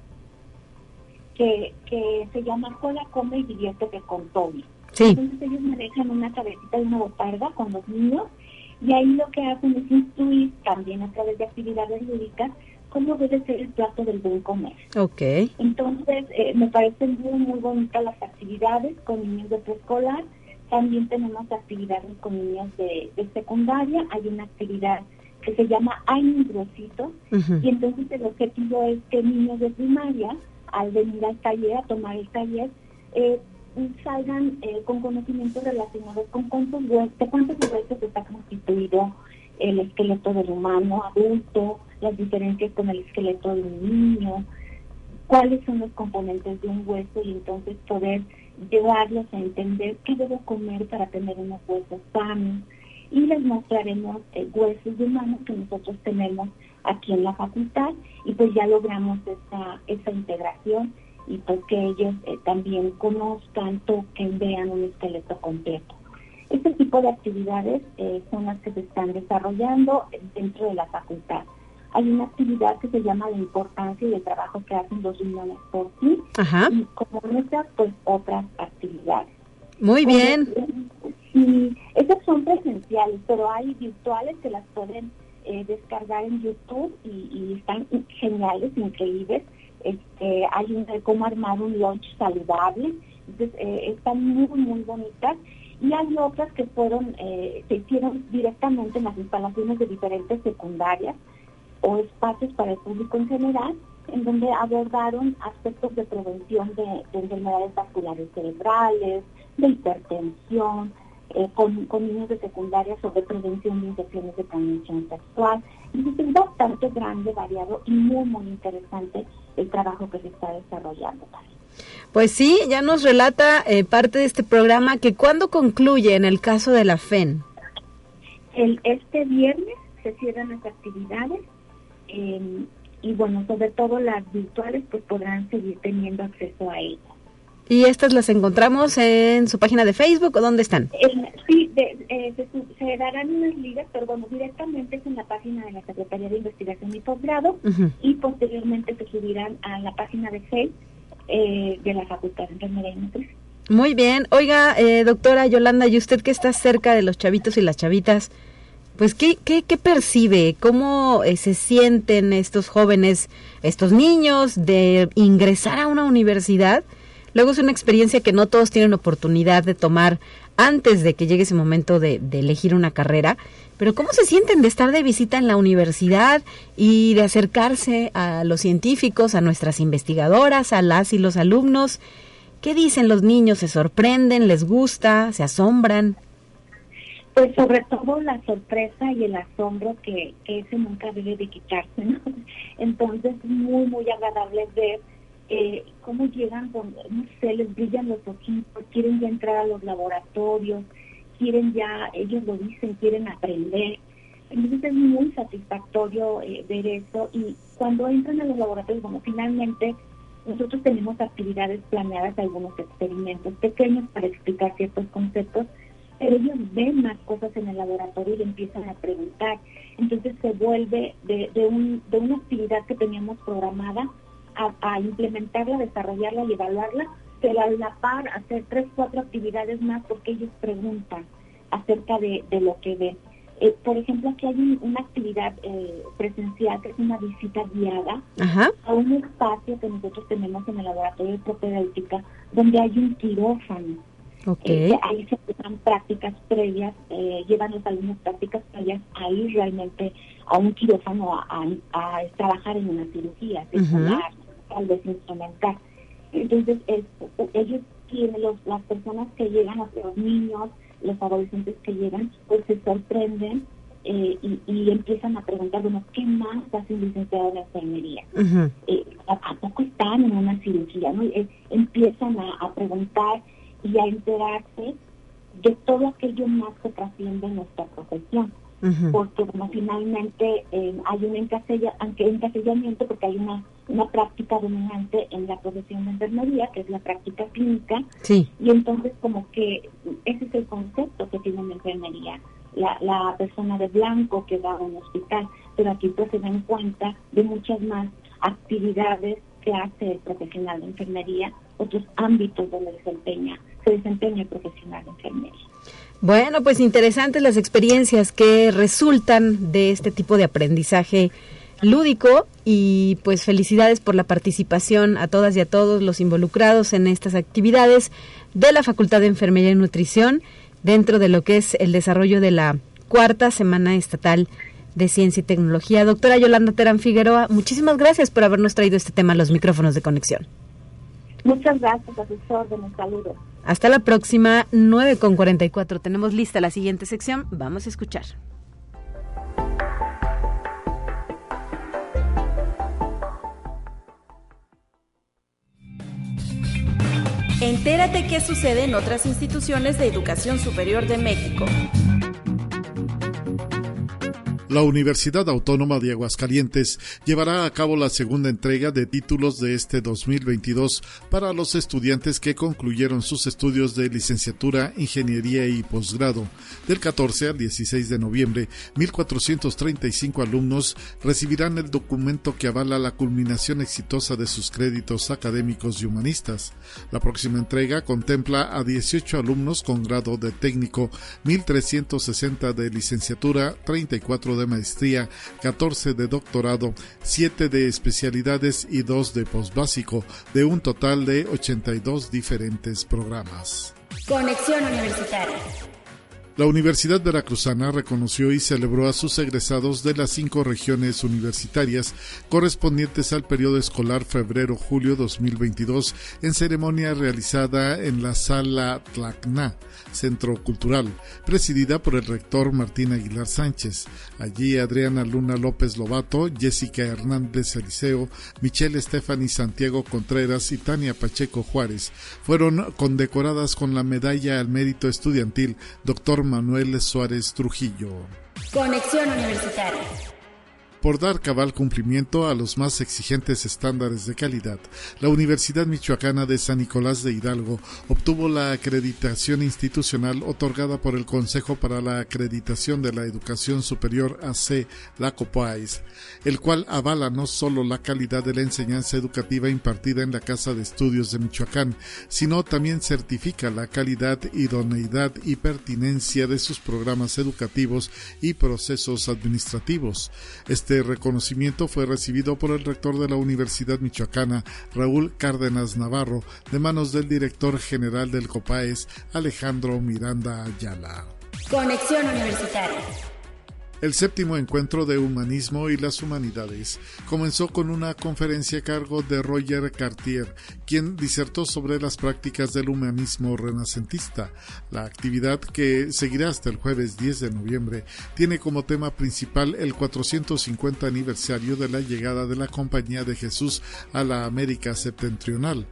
que, que se llama Cola, Come y Diviértete con Toby. Entonces ellos manejan una cabecita de una botarga con los niños y ahí lo que hacen es instruir también a través de actividades lúdicas cómo debe ser el plato del buen comer. Okay. Entonces eh, me parecen muy, muy bonitas las actividades con niños de preescolar también tenemos actividades con niños de, secundaria. Hay una actividad que se llama Ay mi y entonces el objetivo es que niños de primaria, al venir al taller, a tomar el taller, eh, salgan eh, con conocimientos relacionados con cuántos huesos, de cuántos huesos está constituido el esqueleto del humano adulto, las diferencias con el esqueleto de un niño, cuáles son los componentes de un hueso y entonces poder llevarlos a entender qué debo comer para tener unos huesos sanos y les mostraremos huesos humanos que nosotros tenemos aquí en la facultad y pues ya logramos esa, esa integración y pues que ellos eh, también conozcan, toquen, vean un esqueleto completo. Este tipo de actividades eh, son las que se están desarrollando dentro de la facultad hay una actividad que se llama la importancia y el trabajo que hacen los riñones por sí y como esas pues otras actividades. Muy bien. Sí, esas son presenciales, pero hay virtuales que las pueden eh, descargar en YouTube y, están geniales, increíbles. Este, hay un de cómo armar un lunch saludable, entonces eh, están muy, muy bonitas. Y hay otras que fueron, eh, se hicieron directamente en las instalaciones de diferentes secundarias, o espacios para el público en general, en donde abordaron aspectos de prevención de, enfermedades vasculares cerebrales, de hipertensión, eh, con, niños de secundaria sobre prevención de infecciones de transmisión sexual. Entonces es bastante grande, variado y muy, muy interesante el trabajo que se está desarrollando. Pues sí, ya nos relata eh, parte de este programa que cuando concluye en el caso de la FEN. El, este viernes se cierran las actividades eh, y bueno, sobre todo las virtuales pues podrán seguir teniendo acceso a ellas. ¿Y estas las encontramos en su página de Facebook o dónde están? sí, eh, se, darán unas ligas, pero bueno, directamente es en la página de la Secretaría de Investigación y Posgrado y posteriormente se subirán a la página de Facebook eh, de la Facultad de Enfermería. Muy bien. Oiga, doctora Yolanda, y usted que está cerca de los chavitos y las chavitas, pues ¿qué, qué, qué percibe? ¿Cómo eh, se sienten estos jóvenes, estos niños de ingresar a una universidad? Luego es una experiencia que no todos tienen oportunidad de tomar antes de que llegue ese momento de, elegir una carrera. Pero ¿cómo se sienten de estar de visita en la universidad y de acercarse a los científicos, a nuestras investigadoras, a las y los alumnos? ¿Qué dicen los niños? ¿Se sorprenden? ¿Les gusta? ¿Se asombran? Pues sobre todo la sorpresa y el asombro que, ese nunca debe de quitarse, ¿no? Entonces es muy, muy agradable ver llegan con, no sé, les brillan los ojitos, quieren ya entrar a los laboratorios, quieren ya, ellos lo dicen, quieren aprender. Entonces es muy satisfactorio eh, ver eso y cuando entran a los laboratorios, como finalmente nosotros tenemos actividades planeadas, algunos experimentos pequeños para explicar ciertos conceptos, pero ellos ven más cosas en el laboratorio y empiezan a preguntar. Entonces se vuelve de, de, un, de una actividad que teníamos programada a, implementarla, desarrollarla y evaluarla, pero a la par hacer tres, cuatro actividades más porque ellos preguntan acerca de, de lo que ven. Eh, por ejemplo, aquí hay una actividad eh, presencial que es una visita guiada a un espacio que nosotros tenemos en el laboratorio de propedéutica donde hay un quirófano. Okay. Eh, ahí se hacen prácticas previas, llevan los alumnos prácticas previas a ir realmente a un quirófano a, trabajar en una cirugía, tal vez instrumental. Entonces, ellos tienen, los, las personas que llegan, los niños, los adolescentes que llegan, pues se sorprenden eh, y, empiezan a preguntar, bueno, ¿qué más hace un licenciado de enfermería? Eh, ¿a, poco están en una cirugía? ¿no? Eh, empiezan a, preguntar y a enterarse de todo aquello más que trasciende nuestra profesión. Porque bueno, finalmente hay un encasillamiento porque hay una una práctica dominante en la profesión de enfermería, que es la práctica clínica, sí. y entonces como que ese es el concepto que tiene la enfermería, la, la persona de blanco que va a un hospital, pero aquí pues se dan cuenta de muchas más actividades que hace el profesional de enfermería, otros ámbitos donde desempeña, se desempeña el profesional de enfermería. Bueno, pues interesantes las experiencias que resultan de este tipo de aprendizaje lúdico y pues felicidades por la participación a todas y a todos los involucrados en estas actividades de la Facultad de Enfermería y Nutrición dentro de lo que es el desarrollo de la cuarta semana estatal de Ciencia y Tecnología. Doctora Yolanda Terán Figueroa, muchísimas gracias por habernos traído este tema a los micrófonos de conexión. Muchas gracias, asesor, de saludos. Hasta la próxima, 9 con 44. Tenemos lista la siguiente sección. Vamos a escuchar. Entérate qué sucede en otras instituciones de educación superior de México. La Universidad Autónoma de Aguascalientes llevará a cabo la segunda entrega de títulos de este 2022 para los estudiantes que concluyeron sus estudios de licenciatura, ingeniería y posgrado. Del 14 al 16 de noviembre, 1.435 alumnos recibirán el documento que avala la culminación exitosa de sus créditos académicos y humanistas. La próxima entrega contempla a 18 alumnos con grado de técnico, 1.360 de licenciatura, 34 de maestría, 14 de doctorado, 7 de especialidades y 2 de posbásico, de un total de 82 diferentes programas. Conexión Universitaria. La Universidad Veracruzana reconoció y celebró a sus egresados de las cinco regiones universitarias correspondientes al periodo escolar febrero-julio 2022 en ceremonia realizada en la Sala Tlacna, Centro Cultural, presidida por el rector Martín Aguilar Sánchez. Allí Adriana Luna López Lobato, Jessica Hernández Eliseo, Michelle Estefani Santiago Contreras y Tania Pacheco Juárez fueron condecoradas con la medalla al mérito estudiantil Doctor Manuel Suárez Trujillo. Conexión Universitaria por dar cabal cumplimiento a los más exigentes estándares de calidad, la Universidad Michoacana de San Nicolás de Hidalgo obtuvo la acreditación institucional otorgada por el Consejo para la Acreditación de la Educación Superior AC, la COPAIS, el cual avala no solo la calidad de la enseñanza educativa impartida en la Casa de Estudios de Michoacán, sino también certifica la calidad, idoneidad y pertinencia de sus programas educativos y procesos administrativos. Este este reconocimiento fue recibido por el rector de la Universidad Michoacana, Raúl Cárdenas Navarro, de manos del director general del COPAES, Alejandro Miranda Ayala. Conexión Universitaria. El séptimo encuentro de humanismo y las humanidades comenzó con una conferencia a cargo de Roger Cartier, quien disertó sobre las prácticas del humanismo renacentista. La actividad, que seguirá hasta el jueves 10 de noviembre, tiene como tema principal el 450 aniversario de la llegada de la Compañía de Jesús a la América septentrional.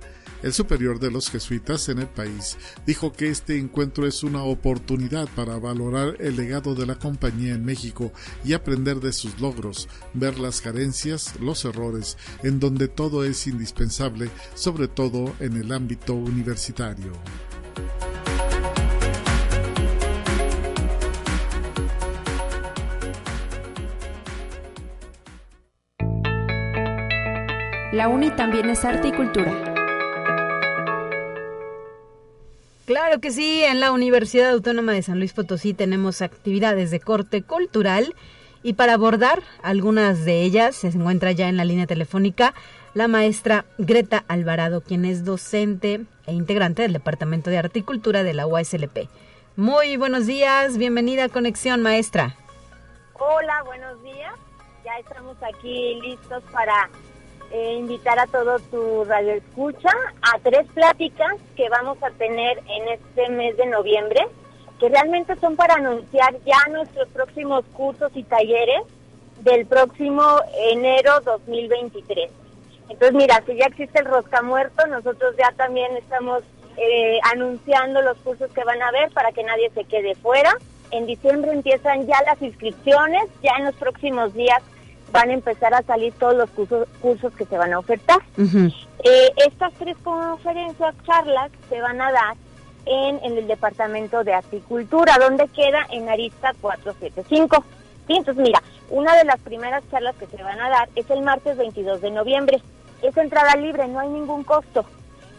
El superior de los jesuitas en el país dijo que este encuentro es una oportunidad para valorar el legado de la compañía en México y aprender de sus logros, ver las carencias, los errores, en donde todo es indispensable, sobre todo en el ámbito universitario. La UNI también es arte y cultura. Claro que sí, en la Universidad Autónoma de San Luis Potosí tenemos actividades de corte cultural y para abordar algunas de ellas se encuentra ya en la línea telefónica la maestra Greta Alvarado, quien es docente e integrante del Departamento de Articultura de la UASLP. Muy buenos días, bienvenida a Conexión, maestra. Hola, buenos días. Ya estamos aquí listos para eh, invitar a todo tu radio escucha a tres pláticas que vamos a tener en este mes de noviembre, que realmente son para anunciar ya nuestros próximos cursos y talleres del próximo enero 2023. Entonces, mira, si ya existe el Rosca Muerto, nosotros ya también estamos eh, anunciando los cursos que van a haber para que nadie se quede fuera. En diciembre empiezan ya las inscripciones, ya en los próximos días van a empezar a salir todos los cursos, cursos que se van a ofertar. Eh, estas tres conferencias, charlas, se van a dar en, en, el Departamento de Articultura, donde queda en Arista 475. Sí, entonces mira, una de las primeras charlas que se van a dar es el martes 22 de noviembre. Es entrada libre, no hay ningún costo.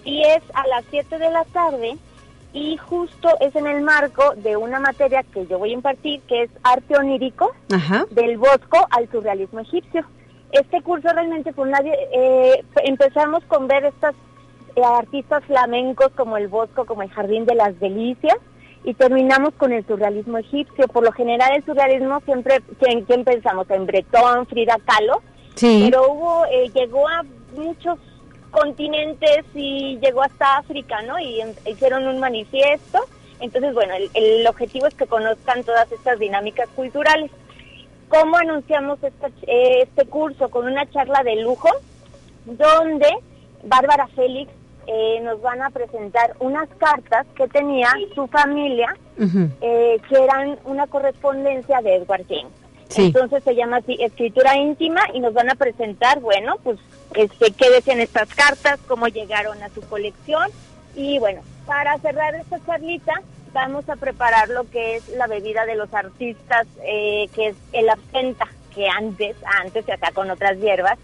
Y es a las 7 de la tarde y justo es en el marco de una materia que yo voy a impartir, que es arte onírico, del bosco al surrealismo egipcio. Este curso realmente fue nadie, eh, empezamos con ver estas eh, artistas flamencos como el bosco, como el jardín de las delicias, y terminamos con el surrealismo egipcio. Por lo general el surrealismo siempre, ¿quién, pensamos? En Bretón, Frida Kahlo, pero hubo, eh, llegó a muchos continentes y llegó hasta África, ¿no? Y hicieron un manifiesto. Entonces, bueno, el, objetivo es que conozcan todas estas dinámicas culturales. ¿Cómo anunciamos este curso? Con una charla de lujo, donde Bárbara Félix eh, nos van a presentar unas cartas que tenía su familia, eh, que eran una correspondencia de Edward James. Entonces se llama así escritura íntima y nos van a presentar, bueno, pues este, qué decían estas cartas, cómo llegaron a su colección y bueno, para cerrar esta charlita vamos a preparar lo que es la bebida de los artistas, eh, que es el absenta, que antes, antes se hacía con otras hierbas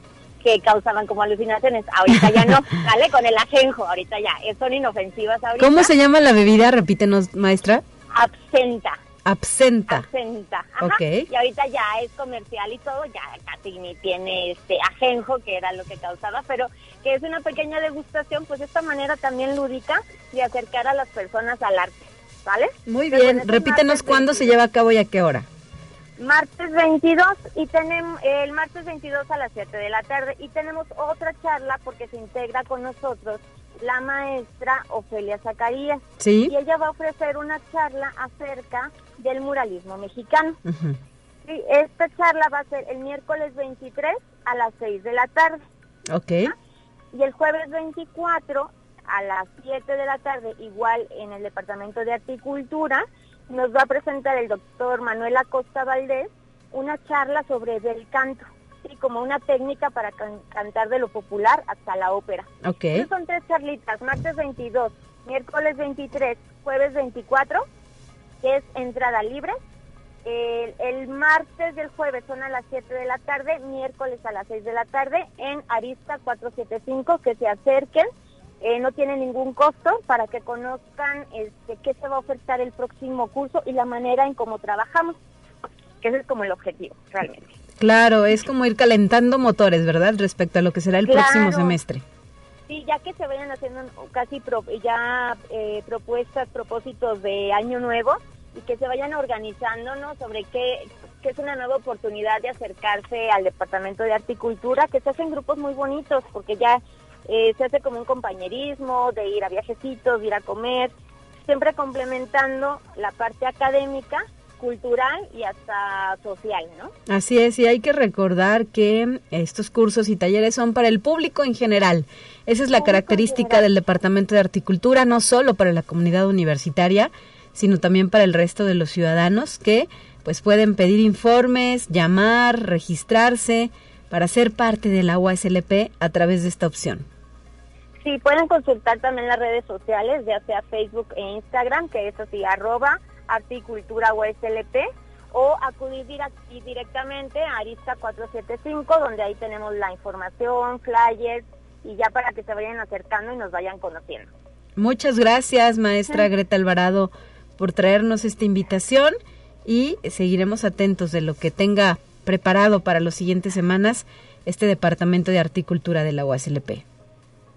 que causaban como alucinaciones, ahorita ya no, ¿vale? Con el ajenjo, ahorita ya, son inofensivas ahorita. ¿Cómo se llama la bebida? Repítenos, maestra. Absenta. Absenta. Absenta. Y ahorita ya es comercial y todo, ya casi ni tiene este ajenjo, que era lo que causaba, pero que es una pequeña degustación, pues esta manera también lúdica de acercar a las personas al arte, ¿vale? Muy bien, repítenos cuándo se lleva a cabo y a qué hora. Martes 22 y tenemos el martes 22 a las 7 de la tarde y tenemos otra charla porque se integra con nosotros la maestra Ofelia Zacarías. ¿Sí? Y ella va a ofrecer una charla acerca del muralismo mexicano. esta charla va a ser el miércoles 23 a las 6 de la tarde. Ok. Y el jueves 24 a las 7 de la tarde, igual en el Departamento de Articultura, nos va a presentar el doctor Manuel Acosta Valdés una charla sobre el canto y como una técnica para cantar de lo popular hasta la ópera. Okay. son tres charlitas, martes 22, miércoles 23, jueves 24, que es entrada libre. El, el martes y el jueves son a las 7 de la tarde, miércoles a las 6 de la tarde en Arista 475, que se acerquen. Eh, no tiene ningún costo para que conozcan este, qué se va a ofertar el próximo curso y la manera en cómo trabajamos, que ese es como el objetivo realmente. Claro, es como ir calentando motores, ¿verdad? Respecto a lo que será el próximo semestre. Sí, ya que se vayan haciendo casi ya eh, propuestas, propósitos de año nuevo y que se vayan organizando, ¿no? Sobre qué, qué es una nueva oportunidad de acercarse al Departamento de Articultura, que se hacen grupos muy bonitos, porque ya eh, se hace como un compañerismo de ir a viajecitos, de ir a comer, siempre complementando la parte académica cultural y hasta social, ¿no? Así es, y hay que recordar que estos cursos y talleres son para el público en general. Esa es la característica del Departamento de Articultura, no solo para la comunidad universitaria, sino también para el resto de los ciudadanos que pues pueden pedir informes, llamar, registrarse para ser parte de la UASLP a través de esta opción. Sí, pueden consultar también las redes sociales, ya sea Facebook e Instagram, que es así, arroba Articultura USLP o acudir directamente a Arista 475, donde ahí tenemos la información, flyers y ya para que se vayan acercando y nos vayan conociendo. Muchas gracias, maestra Greta Alvarado, por traernos esta invitación y seguiremos atentos de lo que tenga preparado para las siguientes semanas este Departamento de Articultura de la UASLP.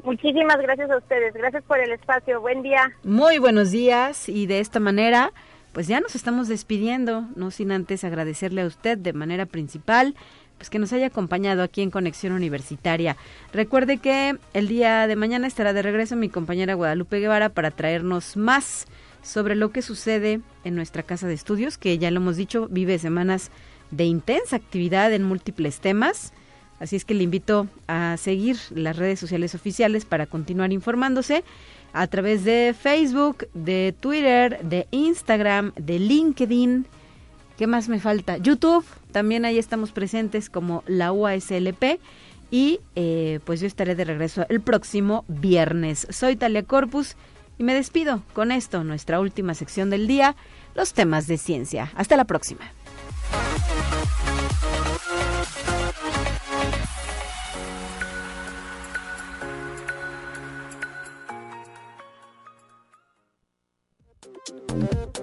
Muchísimas gracias a ustedes. Gracias por el espacio. Buen día. Muy buenos días y de esta manera, pues ya nos estamos despidiendo, no sin antes agradecerle a usted de manera principal pues que nos haya acompañado aquí en Conexión Universitaria. Recuerde que el día de mañana estará de regreso mi compañera Guadalupe Guevara para traernos más sobre lo que sucede en nuestra casa de estudios, que ya lo hemos dicho, vive semanas de intensa actividad en múltiples temas. Así es que le invito a seguir las redes sociales oficiales para continuar informándose a través de Facebook, de Twitter, de Instagram, de LinkedIn. ¿Qué más me falta? YouTube, también ahí estamos presentes como la UASLP. Y eh, pues yo estaré de regreso el próximo viernes. Soy Talia Corpus y me despido con esto, nuestra última sección del día, los temas de ciencia. Hasta la próxima.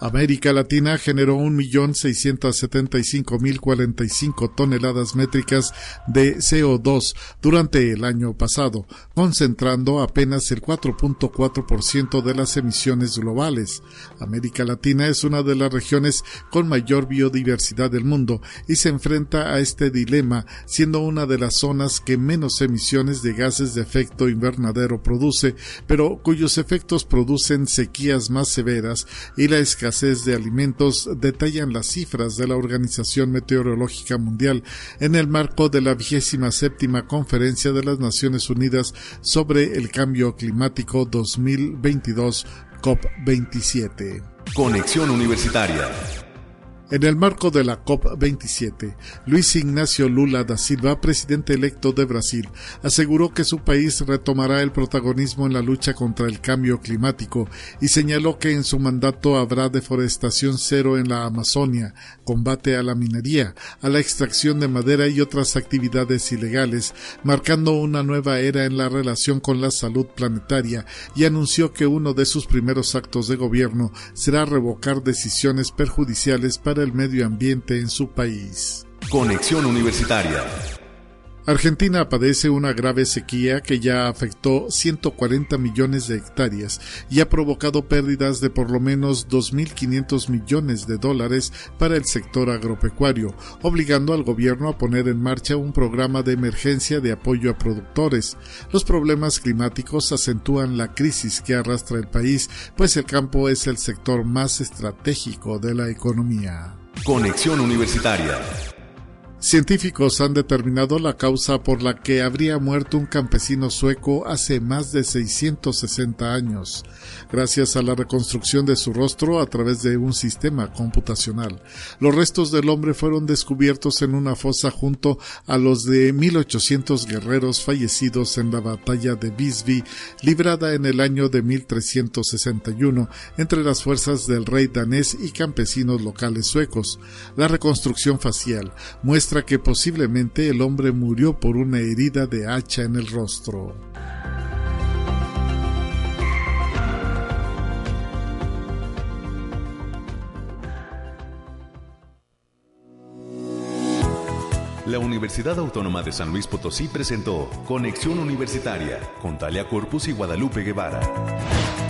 América Latina generó 1.675.045 toneladas métricas de CO2 durante el año pasado, concentrando apenas el 4.4% de las emisiones globales. América Latina es una de las regiones con mayor biodiversidad del mundo y se enfrenta a este dilema, siendo una de las zonas que menos emisiones de gases de efecto invernadero produce, pero cuyos efectos producen sequías más severas y la escasez de alimentos detallan las cifras de la Organización Meteorológica Mundial en el marco de la vigésima séptima Conferencia de las Naciones Unidas sobre el Cambio Climático 2022 COP27. Conexión Universitaria en el marco de la COP27, Luis Ignacio Lula da Silva, presidente electo de Brasil, aseguró que su país retomará el protagonismo en la lucha contra el cambio climático y señaló que en su mandato habrá deforestación cero en la Amazonia, combate a la minería, a la extracción de madera y otras actividades ilegales, marcando una nueva era en la relación con la salud planetaria y anunció que uno de sus primeros actos de gobierno será revocar decisiones perjudiciales para el medio ambiente en su país. Conexión Universitaria Argentina padece una grave sequía que ya afectó 140 millones de hectáreas y ha provocado pérdidas de por lo menos 2.500 millones de dólares para el sector agropecuario, obligando al gobierno a poner en marcha un programa de emergencia de apoyo a productores. Los problemas climáticos acentúan la crisis que arrastra el país, pues el campo es el sector más estratégico de la economía. Conexión Universitaria Científicos han determinado la causa por la que habría muerto un campesino sueco hace más de 660 años, gracias a la reconstrucción de su rostro a través de un sistema computacional. Los restos del hombre fueron descubiertos en una fosa junto a los de 1800 guerreros fallecidos en la batalla de Visby, librada en el año de 1361 entre las fuerzas del rey danés y campesinos locales suecos. La reconstrucción facial muestra que posiblemente el hombre murió por una herida de hacha en el rostro. La Universidad Autónoma de San Luis Potosí presentó Conexión Universitaria con Talia Corpus y Guadalupe Guevara.